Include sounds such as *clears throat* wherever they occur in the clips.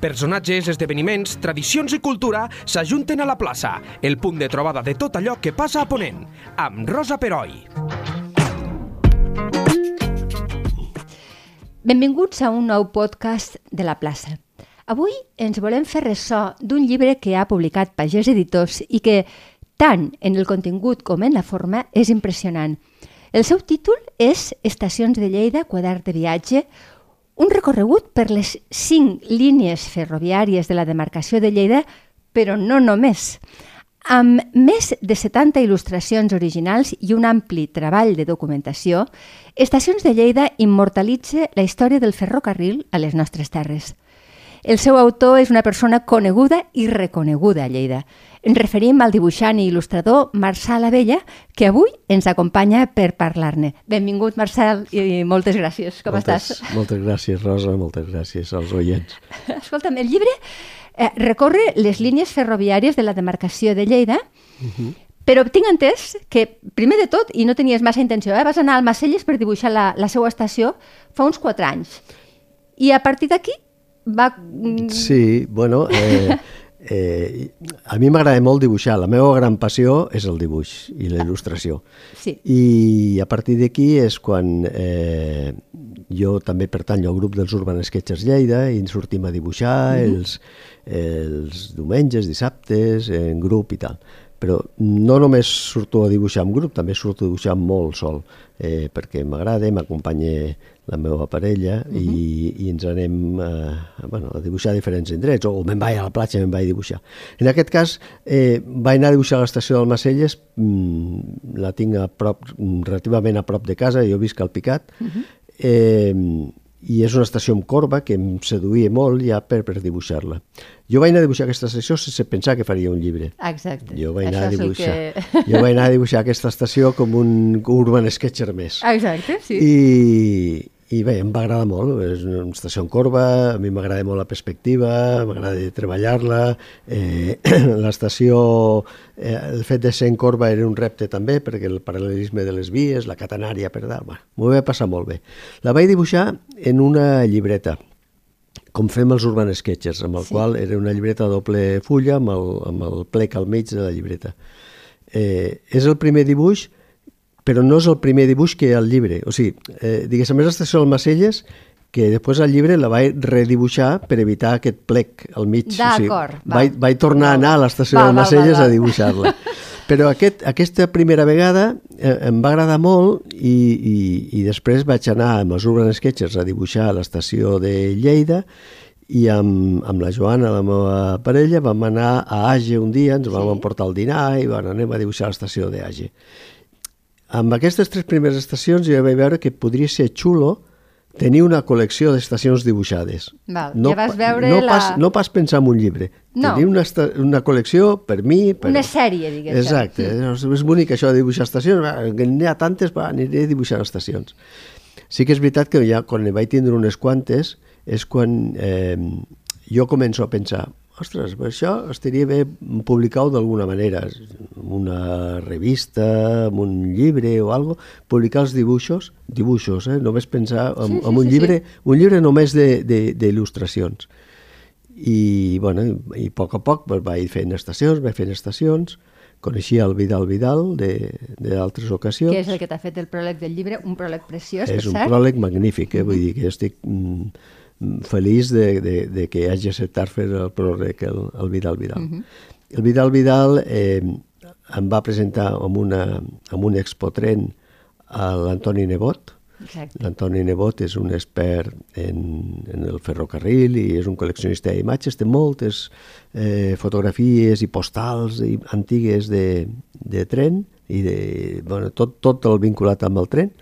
Personatges, esdeveniments, tradicions i cultura s'ajunten a la plaça, el punt de trobada de tot allò que passa a Ponent, amb Rosa Peroi. Benvinguts a un nou podcast de la plaça. Avui ens volem fer ressò d'un llibre que ha publicat Pagès Editors i que, tant en el contingut com en la forma, és impressionant. El seu títol és Estacions de Lleida, quadern de viatge, un recorregut per les cinc línies ferroviàries de la demarcació de Lleida, però no només. Amb més de 70 il·lustracions originals i un ampli treball de documentació, Estacions de Lleida immortalitza la història del ferrocarril a les nostres terres. El seu autor és una persona coneguda i reconeguda a Lleida. Ens referim al dibuixant i il·lustrador Marçal Abella, que avui ens acompanya per parlar-ne. Benvingut, Marçal, i moltes gràcies. Com moltes, estàs? Moltes gràcies, Rosa, moltes gràcies als oients. Escolta'm, el llibre eh, recorre les línies ferroviàries de la demarcació de Lleida, uh -huh. però tinc entès que, primer de tot, i no tenies massa intenció, eh, vas anar al Macelles per dibuixar la, la seva estació fa uns quatre anys. I a partir d'aquí va... Sí, bueno, eh, eh, a mi m'agrada molt dibuixar. La meva gran passió és el dibuix i la il·lustració. Sí. I a partir d'aquí és quan eh, jo també pertany al grup dels Urban Sketchers Lleida i ens sortim a dibuixar mm -hmm. els, els diumenges, dissabtes, en grup i tal però no només surto a dibuixar en grup, també surto a dibuixar molt sol, eh, perquè m'agrada, m'acompanya la meva parella uh -huh. i, i ens anem eh, bueno, a dibuixar a diferents indrets, o me'n vaig a la platja me'n vaig a dibuixar. En aquest cas, eh, vaig anar a dibuixar a l'estació del Macelles, mm, la tinc a prop, relativament a prop de casa, jo visc al Picat, uh -huh. eh, i és una estació amb corba que em seduïa molt ja per, per dibuixar-la. Jo vaig anar a dibuixar aquesta estació sense pensar que faria un llibre. Exacte. Jo vaig anar, a dibuixar, que... jo vaig anar a dibuixar aquesta estació com un urban sketcher més. Exacte, sí. I, i bé, em va agradar molt, és una estació en corba, a mi m'agrada molt la perspectiva, m'agrada treballar-la, eh, *clears throat* l'estació, eh, el fet de ser en corba era un repte també, perquè el paral·lelisme de les vies, la catenària per dalt, bueno, m'ho va passar molt bé. La vaig dibuixar en una llibreta, com fem els Urban Sketchers, amb el sí. qual era una llibreta de doble fulla amb el, amb el plec al mig de la llibreta. Eh, és el primer dibuix però no és el primer dibuix que hi ha al llibre. O sigui, eh, diguéssim, és l'estació del Macelles que després al llibre la vaig redibuixar per evitar aquest plec al mig. D'acord. O sigui, vaig, vaig tornar a anar a l'estació del Macelles a dibuixar-la. *laughs* Però aquest, aquesta primera vegada eh, em va agradar molt i, i, i després vaig anar amb els Urban Sketchers a dibuixar a l'estació de Lleida i amb, amb la Joana, la meva parella, vam anar a Age un dia, ens vam sí. emportar al dinar i bueno, anem a dibuixar l'estació d'Age. Amb aquestes tres primeres estacions jo vaig veure que podria ser xulo tenir una col·lecció d'estacions dibuixades. Val, no, ja vas veure no la... Pas, no pas pensar en un llibre. No. Tenir una, una col·lecció per mi... Per... Una sèrie, diguéssim. Exacte. Mm. És bonic això de dibuixar estacions. N'hi ha tantes, va, aniré a dibuixar estacions. Sí que és veritat que ja quan vaig tindre unes quantes és quan eh, jo començo a pensar ostres, això estaria bé publicar-ho d'alguna manera, una revista, en un llibre o algo, publicar els dibuixos, dibuixos, eh? només pensar en, sí, sí, en un, sí, llibre, sí. un llibre només d'il·lustracions. I, bueno, i a poc a poc pues, vaig fent estacions, vaig fent estacions, coneixia el Vidal Vidal d'altres ocasions. Que és el que t'ha fet el pròleg del llibre, un pròleg preciós, És un cert? pròleg magnífic, eh? vull dir que estic... Mm, feliç de, de, de que hagi acceptat fer el pròrec el, el Vidal Vidal. Uh -huh. El Vidal Vidal eh, em va presentar amb, una, amb un expotren a l'Antoni Nebot. L'Antoni Nebot és un expert en, en el ferrocarril i és un col·leccionista d'imatges, té moltes eh, fotografies i postals i, antigues de, de tren i de, bueno, tot, tot el vinculat amb el tren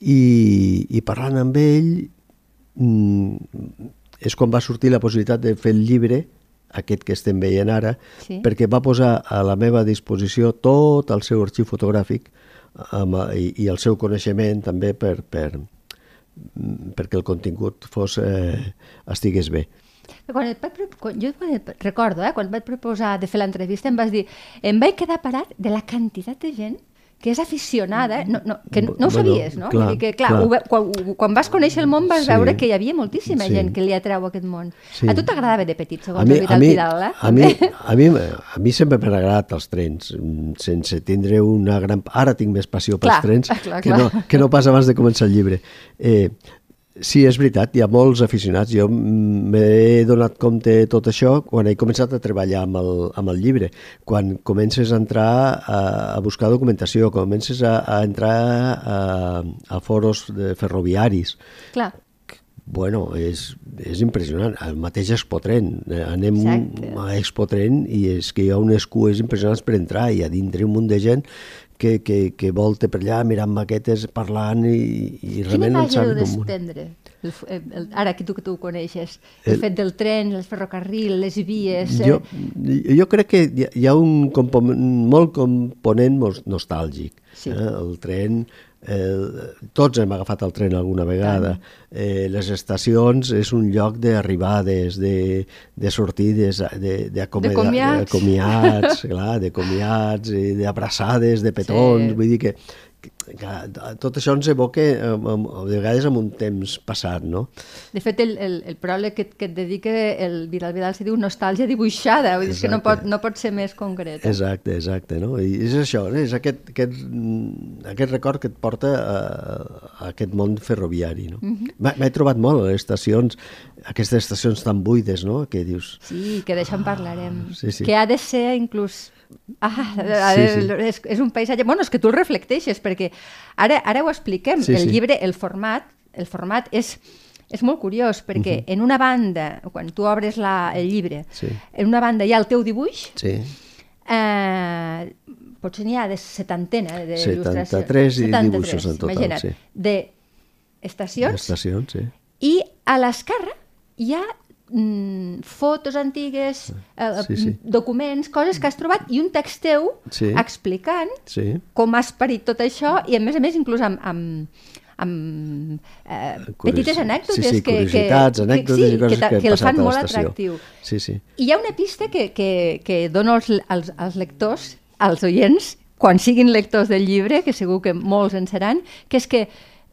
i, i parlant amb ell és quan va sortir la possibilitat de fer el llibre, aquest que estem veient ara, sí. perquè va posar a la meva disposició tot el seu arxiu fotogràfic amb, i, i el seu coneixement també per, per, perquè el contingut fos, eh, estigués bé. Quan et vaig, quan, jo quan et, recordo, eh, quan et vaig proposar de fer l'entrevista em vas dir em vaig quedar parat de la quantitat de gent que és aficionada, no, no, que no, ho sabies, no? clar, Vull dir que, clar, clar. Ho, quan, quan vas conèixer el món vas Sí. veure que hi havia moltíssima Sí. gent que li atreu aquest món. Sí. A tu t'agradava de petit, segons A mi, el a, Vidal mi, Vidal, eh? a, mi, a, mi, a mi sempre m'han agradat els trens, sense tindre una gran... Ara tinc més passió pels Clar, trens *laughs* clar, que, clar. no, que no pas abans de començar el llibre. Eh, sí, és veritat, hi ha molts aficionats. Jo m'he donat compte de tot això quan he començat a treballar amb el, amb el llibre. Quan comences a entrar a, a buscar documentació, comences a, a entrar a, a foros de ferroviaris, Clar, Bueno, és, és impressionant. El mateix Expotren. Anem Exacte. a Expotren i és que hi ha unes cues impressionants per entrar i a dintre un munt de gent que, que, que volta per allà mirant maquetes, parlant i, i quina realment imatge heu saben com... El, el, ara que tu, que tu ho coneixes, el, El- fet del tren, el ferrocarril, les vies... Jo, Eh? jo crec que hi ha, hi ha un component, molt component nostàlgic. Sí. Eh? El tren, eh, tots hem agafat el tren alguna vegada. Eh, les estacions és un lloc d'arribades, de, de sortides, de, de, De de comiats, *laughs* clar, de comiats, i d'abraçades, de petons, Sí. vull dir que, que, tot això ens evoca eh, de vegades amb un temps passat, no? De fet, el, el, el pròleg que, que et dedica el Vidal Vidal se diu nostàlgia dibuixada, vull dir que no pot, no pot ser més concret. Eh? Exacte, exacte, no? I és això, és aquest, aquest, aquest record que et porta a, a aquest món ferroviari, no? Mhm. M'he M'he trobat molt a les estacions, aquestes estacions tan buides, no?, que dius... Sí, que d'això en parlarem. sí, sí. Que ha de ser inclús... Ah, Sí, sí. És, és un paisatge... Bueno, és que tu el reflecteixes, perquè ara, ara ho expliquem. Sí, el sí. llibre, el format, el format és, és molt curiós, perquè en una banda, quan tu obres la, el llibre, Sí. en una banda hi ha el teu dibuix, Sí, eh, potser n'hi ha de setantena de 73 il·lustracions. dibuixos en total, imagina't, sí. de estacions, estacions, sí. i a l'esquerra hi ha mm, fotos antigues, eh, Sí, sí. documents, coses que has trobat i un text teu Sí. explicant Sí, com has parit tot això i a més a més inclús amb, amb, amb eh, petites anècdotes sí, sí, que, que, anècdotes que, sí, i coses que he que el fan molt atractiu. Sí, sí. I hi ha una pista que, que, que dono als, als, als lectors, als oients, quan siguin lectors del llibre, que segur que molts en seran, que és que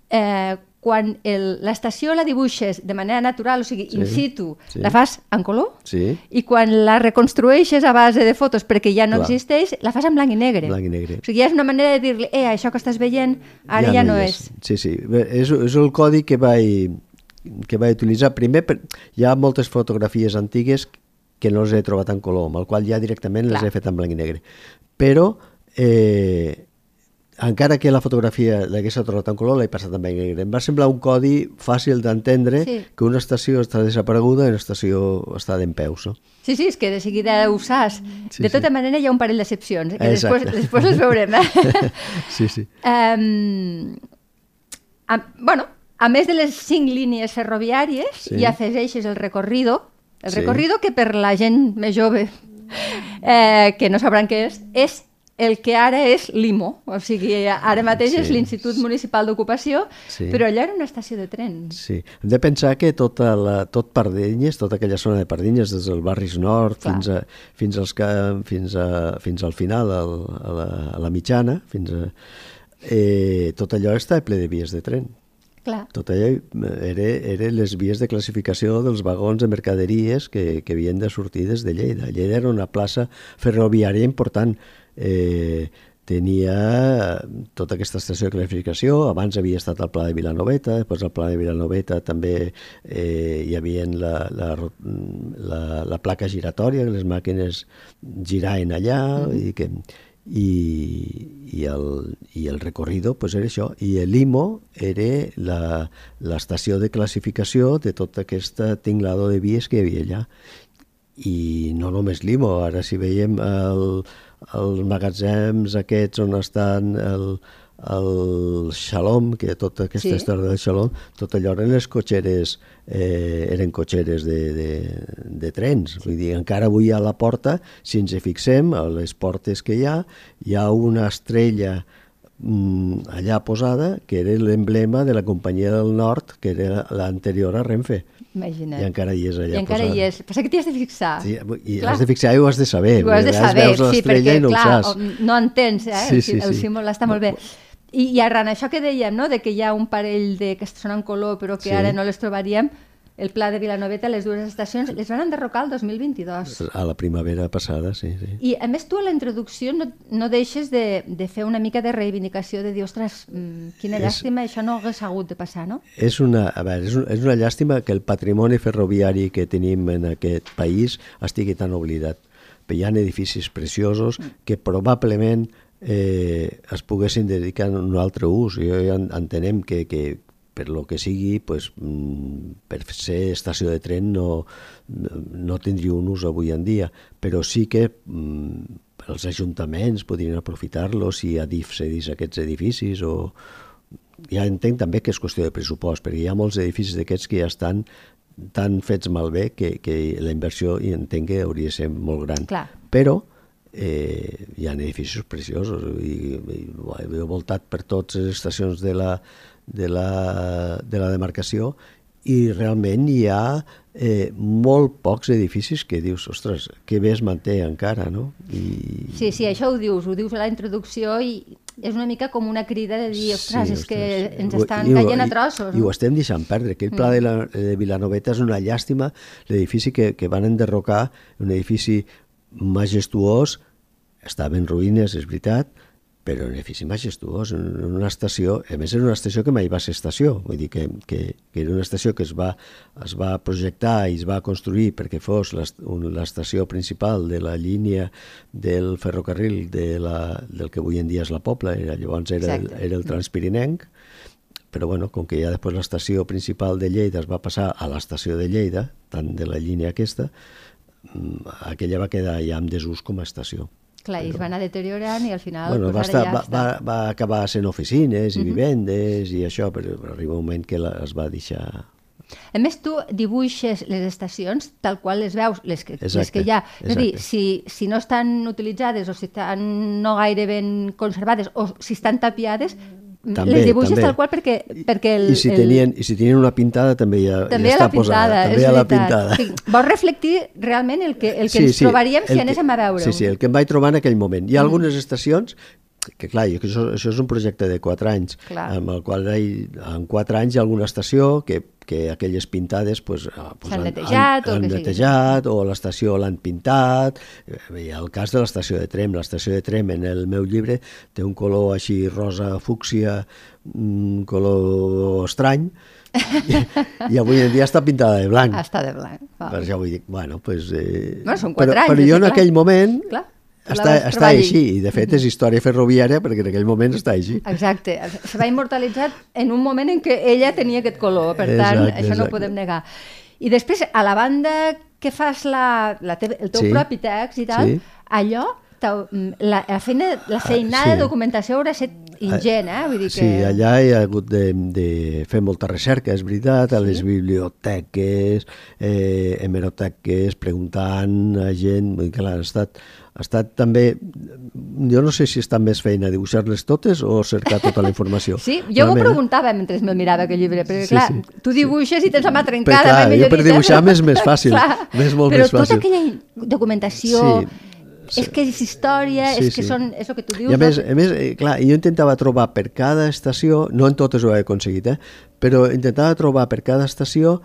eh, quan l'estació la dibuixes de manera natural, o sigui, Sí, in situ, sí. la fas en color, Sí, i quan la reconstrueixes a base de fotos perquè ja no Clar. existeix, la fas en blanc i negre. Blanc i negre. O sigui, ja és una manera de dir-li, eh, això que estàs veient ara ja, no hi és. Sí, sí. Bé, És, és el codi que vaig, que vaig utilitzar. Primer, per, hi ha moltes fotografies antigues que no les he trobat en color, amb el qual ja directament les Clar. he fet en blanc i negre. Però, eh, encara que la fotografia l'hagués trobat en color, l'he passat en blanc i negre. Em va semblar un codi fàcil d'entendre Sí. que una estació està desapareguda i una estació està d'en peus. No? Sí, sí, és que de seguida ho saps. Sí, de tota sí. manera hi ha un parell d'excepcions, eh, que després, Exacte. després les veurem. Eh? *laughs* Sí, sí. Um, a, bueno, a més de les cinc línies ferroviàries, Sí. hi afegeixes el recorrido, el Sí. recorrido que per la gent més jove, eh, que no sabran què és, és el que ara és l'IMO, o sigui, ara mateix és Sí. l'Institut Municipal d'Ocupació, Sí. però allò era una estació de tren. Sí, hem de pensar que tota la, tot Pardinyes, tota aquella zona de Pardinyes, des del barris nord Clar. fins, a, fins, als, fins, a, fins al final, al, a, la, a la mitjana, fins a, eh, tot allò està ple de vies de tren. Clar. Tot allò era, era les vies de classificació dels vagons de mercaderies que, que havien de sortir des de Lleida. Lleida era una plaça ferroviària important. Eh, tenia tota aquesta estació de classificació, abans havia estat el Pla de Vilanoveta, després el Pla de Vilanoveta també eh, hi havia la, la, la, la placa giratòria, que les màquines giraven allà, mm -hmm. i que i, i, el, i el recorrido pues era això, i l'IMO era la- l'estació de classificació de tot aquest tinglado de vies que hi havia allà. I no només l'IMO, ara si veiem el, els magatzems aquests on estan el, el Shalom, que tota aquesta Sí. història del Shalom, tot allò eren les cotxeres, eh, eren cotxeres de, de, de trens. Vull dir, encara avui a la porta, si ens hi fixem, a les portes que hi ha, hi ha una estrella allà posada, que era l'emblema de la companyia del nord, que era l'anterior a Renfe. Imagina't. I encara hi és allà I encara posada. hi és. Passa que t'hi has de fixar. Sí, i Clar. has de fixar i ho has de saber. Ho has de saber, sí, perquè, no clar, no entens, eh? Sí, el, sí, sí, el sí. símbol està molt bé. I, I arran això que dèiem, no?, de que hi ha un parell de que són en color però que Sí. ara no les trobaríem, el pla de Vilanoveta, les dues estacions, les van enderrocar el 2022. A la primavera passada, sí, sí. I a més tu a la introducció no, no deixes de, de fer una mica de reivindicació de dir, ostres, mm, quina És- llàstima, això no hagués hagut de passar, no? És una, a veure, és, un, és una llàstima que el patrimoni ferroviari que tenim en aquest país estigui tan oblidat. Hi ha edificis preciosos que probablement eh, es poguessin dedicar a un altre ús. Jo ja en- entenem que, que per lo que sigui, pues, mm, per ser estació de tren no, no tindria un ús avui en dia, però sí que mm, els ajuntaments podrien aprofitar-los si Adif cedís aquests edificis o, ja entenc també que és qüestió de pressupost, perquè hi ha molts edificis d'aquests que ja estan tan fets malbé que, que la inversió hi entenc que hauria de ser molt gran. Clar. Però eh, hi ha edificis preciosos i, i, i he voltat per totes les estacions de la, de la, de la demarcació i realment hi ha eh, molt pocs edificis que dius, ostres, que bé es manté encara, no? I, Sí, sí, això ho dius, ho dius a la introducció i és una mica com una crida de dir, ostres, és que ostres. ens I ho- estan i caient a i- trossos. I ho no? estem deixant perdre. Aquell pla de, la, de Vilanoveta és una llàstima. L'edifici que, que van enderrocar, un edifici majestuós, estava en ruïnes, és veritat, però un edifici majestuós, en en una estació, a més era una estació que mai va ser estació, vull dir que, que, que era una estació que es va, es va projectar i es va construir perquè fos l'estació principal de la línia del ferrocarril de la, del que avui en dia és la Pobla, era, llavors era, el, era el Transpirinenc, però bueno, com que ja després l'estació principal de Lleida es va passar a l'estació de Lleida, tant de la línia aquesta, mm, aquella va quedar ja en desús com a estació. Clar, i es va anar deteriorant i al final bueno, pues va, estar, ja va, va, va acabar sent oficines i vivendes i això, però, però arriba un moment que la, es va deixar... A més, tu dibuixes les estacions tal qual les veus, les que, les Exacte, que hi ha. És a dir, exacte. si, si no estan utilitzades o si estan no gaire ben conservades o si estan tapiades, També, les dibuixes també. tal qual perquè, perquè el, I, si el, tenien, I si tenien una pintada també ja, també ja està la pintada, posada. També a la pintada. Sí, vols reflectir realment el que, el que ens trobaríem si el que- anéssim a veure Sí, sí, el que em vaig trobar en aquell moment. Hi ha algunes estacions que clar, això, això és un projecte de 4 anys, Clar. amb el qual hi, en 4 anys hi ha alguna estació que, que aquelles pintades pues, ah, pues S'han han, netejat o han, han que sigui. netejat o l'estació l'han pintat. Eh, ha el cas de l'estació de Trem. L'estació de Trem en el meu llibre té un color així rosa fúcsia, un color estrany, i, i avui en dia està pintada de blanc. Està de blanc. Va. Per això vull dir, bueno, pues, eh, Bueno, són quatre però, anys, però jo en clar. aquell moment Clar, la està, està així, i de fet és història ferroviària perquè en aquell moment està així. Exacte, se va immortalitzar en un moment en què ella tenia aquest color, per tant, Exacte, això no ho exacte. podem negar. I després, a la banda que fas la, la teva, el teu Sí. propi text i tal, Sí. allò, la, la, feina, la feinada sí. de documentació haurà estat ingent, eh? Vull dir que... Sí, allà hi ha hagut de, de fer molta recerca, és veritat, a les biblioteques, eh, hemeroteques, preguntant a gent, vull dir que clar, ha estat, ha estat també, jo no sé si està més feina dibuixar-les totes o cercar tota la informació. *laughs* Sí, jo m'ho Realment, eh? preguntava mentre me'l mirava aquest llibre, perquè Sí, clar, sí. tu dibuixes i tens la mà trencada, clar, mai jo per dibuixar m'és més *laughs* fàcil, Clar, m'és molt però més fàcil. tota aquella documentació, Sí, és que és història, Sí, és que sí. són, és el que tu dius... I a més, no? a més eh, clar, jo intentava trobar per cada estació, no en totes ho he aconseguit, eh, però intentava trobar per cada estació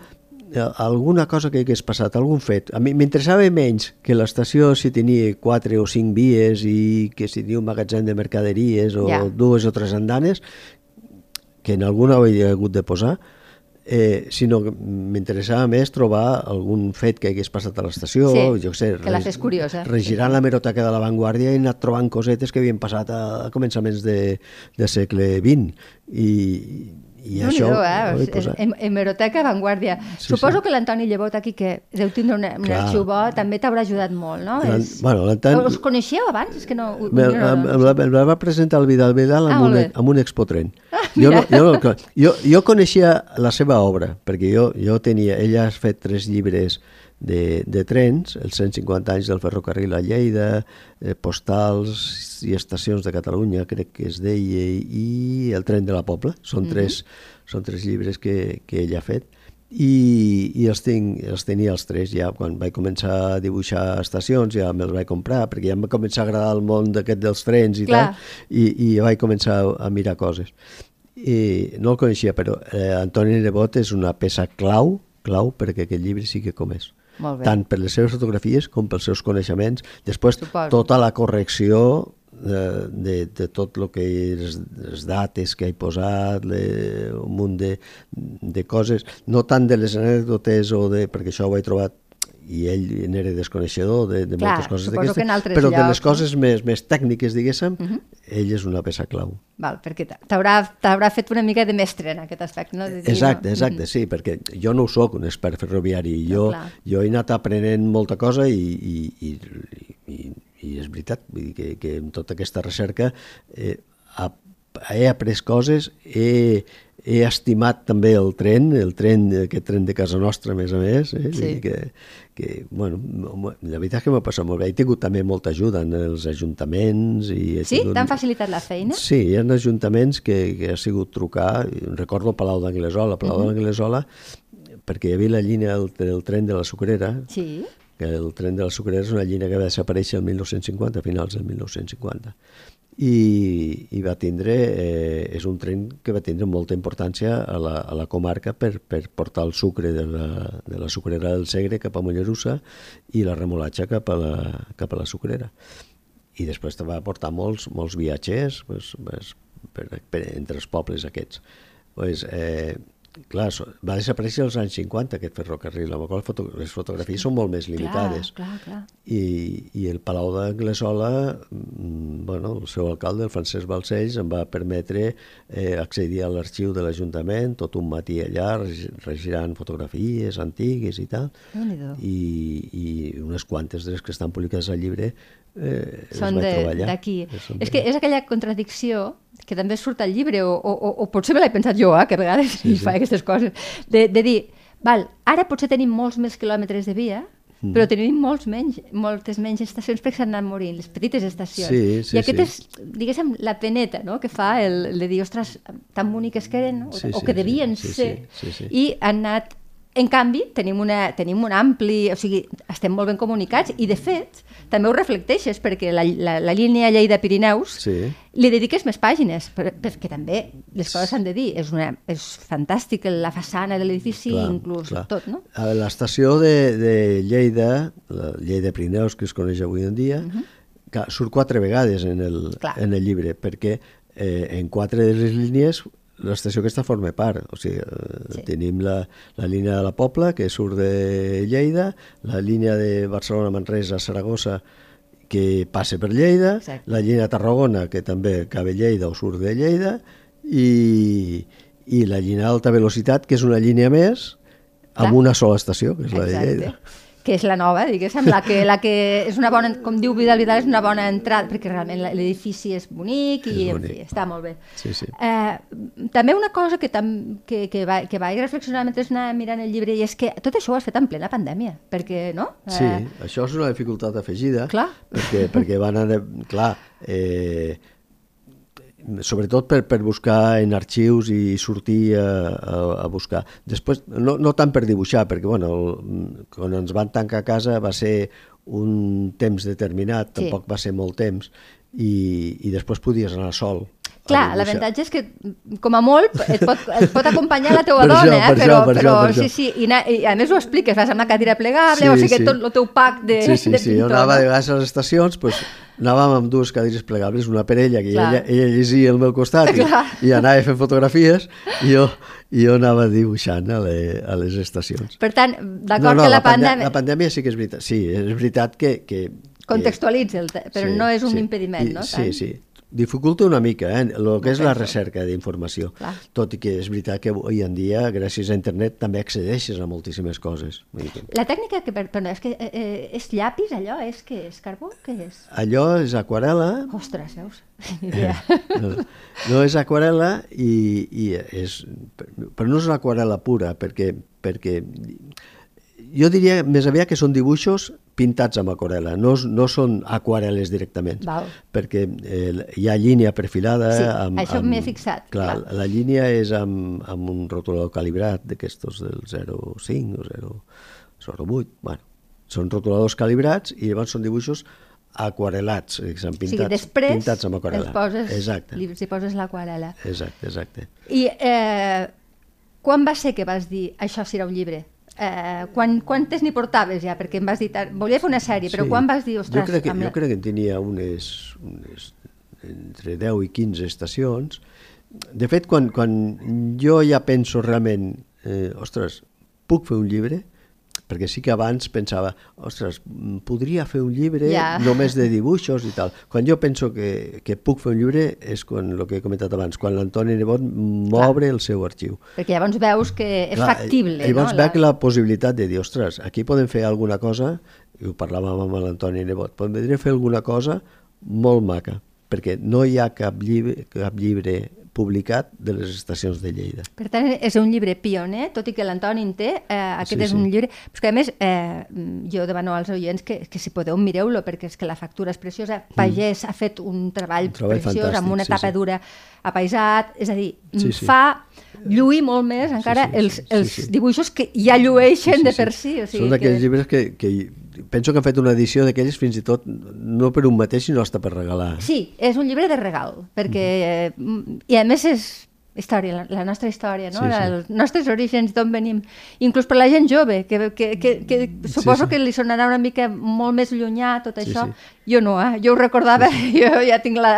eh, alguna cosa que hagués passat, algun fet. A mi m'interessava menys que l'estació si tenia quatre o cinc vies i que si tenia un magatzem de mercaderies o Ja. dues o tres andanes, que en alguna ho he hagut de posar, eh, sinó que m'interessava més trobar algun fet que hagués passat a l'estació, Sí, jo sé, que la fes curiosa. regirant la meroteca de l'avantguàrdia i he anat trobant cosetes que havien passat a, a començaments de, de segle XX i, i això Déu-n'hi-do, ho eh? posat. Hem- Hemeroteca Vanguardia. Sí, Suposo sí. que l'Antoni Llebot aquí, que deu tindre una, un Clar. arxiu també t'haurà ajudat molt, no? És... bueno, Us coneixeu abans? És que no... Me, no, no, no, em, la, la va presentar el Vidal Vidal amb, Ah, un, amb un expotren. *laughs* *laughs* jo, no, jo, no, jo, jo coneixia la seva obra, perquè jo, jo tenia... Ella ha fet tres llibres de, de trens, els 150 anys del ferrocarril a Lleida, eh, postals i estacions de Catalunya, crec que es deia, i el tren de la Pobla. Són, mm -hmm. tres, són tres llibres que, que ella ha fet i, i els, tinc, els tenia els tres ja quan vaig començar a dibuixar estacions ja me'ls vaig comprar perquè ja em va començar a agradar el món d'aquest dels trens i Clar. tal i, i vaig començar a, a mirar coses i no el coneixia però eh, Antoni Nebot és una peça clau clau perquè aquest llibre sigui com és Molt bé. tant per les seves fotografies com pels seus coneixements després Suposo. tota la correcció de, de, de tot el que és les dates que he posat, le, un munt de, de coses, no tant de les anècdotes o de, perquè això ho he trobat i ell n'era desconeixedor de, de Clar, moltes coses d'aquestes, però de llocs, les no? coses més, més tècniques, diguéssim, Mhm. uh -huh. ell és una peça clau. Val, perquè t'haurà fet una mica de mestre en aquest aspecte, no? De dir, Exacte, no? exacte, sí, perquè jo no ho sóc un expert ferroviari, jo, clar. jo he anat aprenent molta cosa i, i, i, i, i és veritat, vull dir que, que en tota aquesta recerca eh, he après coses, he, he estimat també el tren, el tren, aquest tren de casa nostra, a més a més, eh? Sí. dir que, que, bueno, la veritat és que m'ha passat molt bé. He tingut també molta ajuda en els ajuntaments. I he Sí? tingut... T'han facilitat la feina? Sí, hi ha ajuntaments que, que ha sigut trucar, recordo el Palau d'Anglesola, Palau Mhm. d'Anglesola, perquè hi havia la línia del, del tren de la Sucrera, Sí. Que el tren de la Sucrera és una línia que va desaparèixer el 1950, a finals del 1950. I, i va tindre, eh, és un tren que va tindre molta importància a la, a la comarca per, per portar el sucre de la, de la sucrera del Segre cap a Mollerussa i la remolatxa cap a la, cap a la sucrera. I després va portar molts, molts viatgers pues, pues, per, per, entre els pobles aquests. Pues, eh, clar, va desaparèixer als anys 50 aquest ferrocarril, amb la qual foto, les fotografies són molt més limitades. Clar, clar, clar. I, i el Palau d'Anglesola, mm, bueno, el seu alcalde, el Francesc Balcells, em va permetre eh, accedir a l'arxiu de l'Ajuntament tot un matí allà, regi- regirant fotografies antigues i tal, i, i unes quantes de les que estan publicades al llibre eh, Són d'aquí. És que és aquella contradicció que també surt al llibre, o, o, o, o potser me l'he pensat jo, eh, que a vegades sí, Sí, *laughs* sí. fa sí. aquestes coses, de, de dir, val, ara potser tenim molts més quilòmetres de via, Mm. però tenim molts menys, moltes menys estacions perquè s'han anat morint, les petites estacions. Sí, sí, I aquest sí. és, diguéssim, la peneta no?, que fa el, el de dir, ostres, tan boniques que eren, o, Sí, o sí, que sí, devien sí, sí, ser, sí, sí. i han anat en canvi, tenim, una, tenim un ampli... O sigui, estem molt ben comunicats i, de fet, també ho reflecteixes perquè la, la, la línia Lleida-Pirineus Sí. li dediques més pàgines, per, perquè també les coses s'han de dir. És, una, és fantàstic la façana de l'edifici, inclús clar. tot, no? L'estació de, de Lleida, la Lleida Pirineus, que es coneix avui en dia, que surt quatre vegades en el, Mhm. Clar. en el llibre, perquè eh, en quatre de les línies l'estació aquesta forma part. O sigui, eh, Sí. tenim la, la línia de la Pobla, que surt de Lleida, la línia de Barcelona-Manresa, Saragossa, que passa per Lleida, Exacte. la línia de Tarragona, que també acaba Lleida o surt de Lleida, i, i la línia d'alta velocitat, que és una línia més, amb Clar. una sola estació, que és la de Exacte. Lleida. Que és la nova, diguéssim, la que, la que és una bona, com diu Vidal Vidal, és una bona entrada, perquè realment l'edifici és bonic i És bonic. fi, està molt bé. Sí, sí. Eh, també una cosa que, tam, que, que, va, que vaig reflexionar mentre anava mirant el llibre i és que tot això ho has fet en plena pandèmia, perquè, no? Sí, Eh, això és una dificultat afegida. Clar. Perquè, perquè van anar... Clar, eh, sobretot per, per buscar en arxius i sortir a, a, a buscar. Després, no, no tant per dibuixar, perquè bueno, el, quan ens van tancar a casa va ser un temps determinat, Sí. tampoc va ser molt temps, i, i després podies anar sol. Clar, l'avantatge és que, com a molt, et pot, et pot acompanyar la teva Per dona, això, eh? per però, això, per però això, per sí, sí, i, na, i a més ho expliques, vas amb la cadira plegable, Sí, o sigui, sí. tot el teu pack de, Sí, sí, de sí. Jo pintor. anava de no? vegades a les estacions, doncs, anàvem amb dues cadires plegables, una per ella, que Clar. ella, ella llegia al meu costat i, Clar. i anava fent fotografies i jo, i jo anava dibuixant a, le, a les estacions. Per tant, d'acord que la, pande- pandèmia... La pandèmia sí que és veritat, sí, és veritat que... que Contextualitza, el però sí, no és un sí. impediment, I, no? Sí, Tant. sí. Dificulta una mica, eh, el que és la recerca d'informació. Tot i que és veritat que avui en dia, gràcies a internet, també accedeixes a moltíssimes coses. Vull dir que La tècnica que... per- Perdó, és que eh, eh, és llapis, allò? És què? És carbó? Què és? Allò és aquarela, Ostres, veus? Idea. *laughs* no, no és aquarela i, i és, però no és una aquarela pura, perquè, perquè jo diria més aviat que són dibuixos pintats amb aquarela, no, no són aquarel·les directament, Val. perquè eh, hi ha línia perfilada. Sí, amb, això m'he fixat, Clar, clar. la línia és amb, amb un rotulador calibrat d'aquestos del 0,5 o 0, 0,8, bueno, són rotuladors calibrats i llavors són dibuixos aquarelats, eh, que s'han O sigui, pintats, després pintats amb aquarela. poses, Exacte. li, hi poses l'aquarela. Exacte, exacte. I eh, quan va ser que vas dir això serà un llibre? Eh, quan, quantes n'hi portaves ja? Perquè em vas dir, "Tar- volia fer una sèrie, però Sí. quan vas dir, ostres... Jo crec que, amb jo crec que en tenia unes, unes entre 10 i 15 estacions. De fet, quan, quan jo ja penso realment, eh, ostres, puc fer un llibre? Perquè sí que abans pensava, ostres, podria fer un llibre Ja. *laughs* només de dibuixos i tal. Quan jo penso que, que puc fer un llibre és quan, el que he comentat abans, quan l'Antoni Nebot m'obre el seu arxiu. Perquè llavors veus que és Clar, factible, Llavors no? veig la possibilitat de dir, ostres, aquí podem fer alguna cosa, i ho parlàvem amb l'Antoni Nebot, podem fer alguna cosa molt maca, perquè no hi ha cap llibre, cap llibre publicat de les estacions de Lleida. Per tant, és un llibre pioner, tot i que l'Antoni en té, eh, aquest Sí, és sí. un llibre... Però que, a més, eh, jo demano als oients que, que si podeu mireu-lo, perquè és que la factura és preciosa. Pagès ha fet un treball, Mm. Un treball preciós, amb una sí, tapa sí. dura apaisat, és a dir, Sí, sí. fa lluir molt més encara sí, els, sí, els sí. dibuixos que ja llueixen de per si. O sigui Són d'aquells que... llibres que, que penso que han fet una edició d'aquells fins i tot no per un mateix, sinó hasta per regalar. Sí, és un llibre de regal, perquè... Mm. I a més és història, la, la nostra història, no? Sí, sí. els nostres orígens, d'on venim. Inclús per la gent jove, que, que, que, que suposo sí. que li sonarà una mica molt més llunyà tot Sí, això. sí. Jo no, eh? jo ho recordava, *laughs* jo ja tinc la,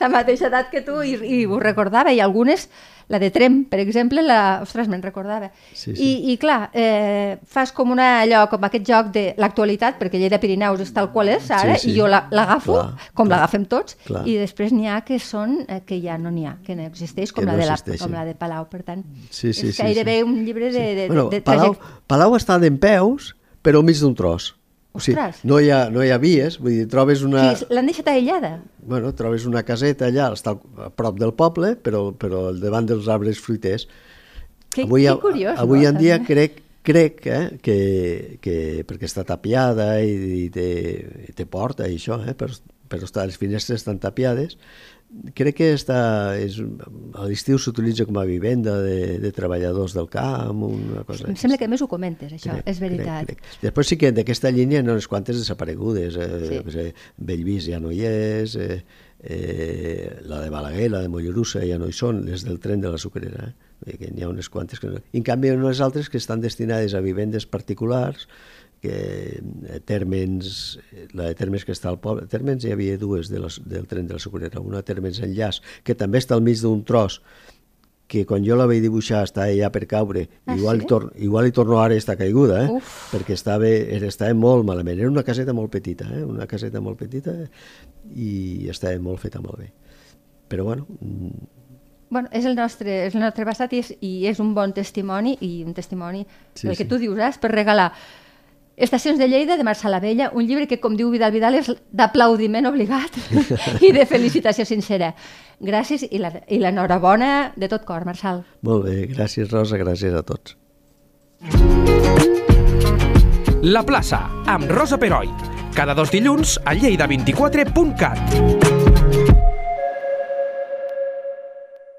la mateixa edat que tu i, i ho recordava, i algunes, la de Trem, per exemple, la... ostres, me'n recordava. Sí, sí. I, I clar, eh, fas com una, allò, com aquest joc de l'actualitat, perquè Lleida Pirineus és tal qual és ara, Sí, sí. i jo la- l'agafo, Clar, com l'agafem tots, Clar. i després n'hi ha que són eh, que ja no n'hi ha, que no existeix, com, Que la no de la, com la de Palau, per tant, Sí, sí, és sí, gairebé sí. un llibre de, de, bueno, de, de Palau, Palau està d'en peus, però al mig d'un tros. O sigui, Ostres. no hi, ha, no hi ha vies, vull dir, trobes una... Sí, L'han deixat aïllada? Bueno, trobes una caseta allà, està a prop del poble, però, però al davant dels arbres fruiters. Que, avui, que curiós, avui no? en dia crec, crec eh, que, que, perquè està tapiada i, i, té, i té porta i això, eh, però, però està, les finestres estan tapiades, crec que està, és, a l'estiu s'utilitza com a vivenda de, de treballadors del camp, una cosa Em sembla que més ho comentes, això, Crec, és veritat. Crec, crec. Després sí que d'aquesta línia ha unes quantes desaparegudes. Eh, Sí. Bellvís ja no hi és, eh, eh, la de Balaguer, la de Mollerussa ja no hi són, les del tren de la Sucrera. Eh? N'hi ha unes quantes que no... I en canvi unes altres que estan destinades a vivendes particulars, que eh, Tèrmens, eh, la de Tèrmens que està al poble, Tèrmens hi havia dues de les, del tren de la Sucrera, una Tèrmens Enllaç, que també està al mig d'un tros, que quan jo la vaig dibuixar està allà per caure, Ah, igual, sí? tor igual hi torno ara i està caiguda, eh? Uf. perquè estava, era, estava molt malament. Era una caseta molt petita, eh? una caseta molt petita i estava molt feta molt bé. Però bueno, mm, Bueno, és el nostre, és el nostre passat i és, i és un bon testimoni, i un testimoni, Sí, el que sí. tu dius, eh, per regalar Estacions de Lleida, de Marçal Abella, un llibre que, com diu Vidal Vidal, és d'aplaudiment obligat *laughs* i de felicitació sincera. Gràcies i la- i l'enhorabona de tot cor, Marçal. molt bé. Gràcies, Rosa, gràcies a tots. La plaça, amb Rosa Peroi. Cada dos dilluns a lleida24.cat.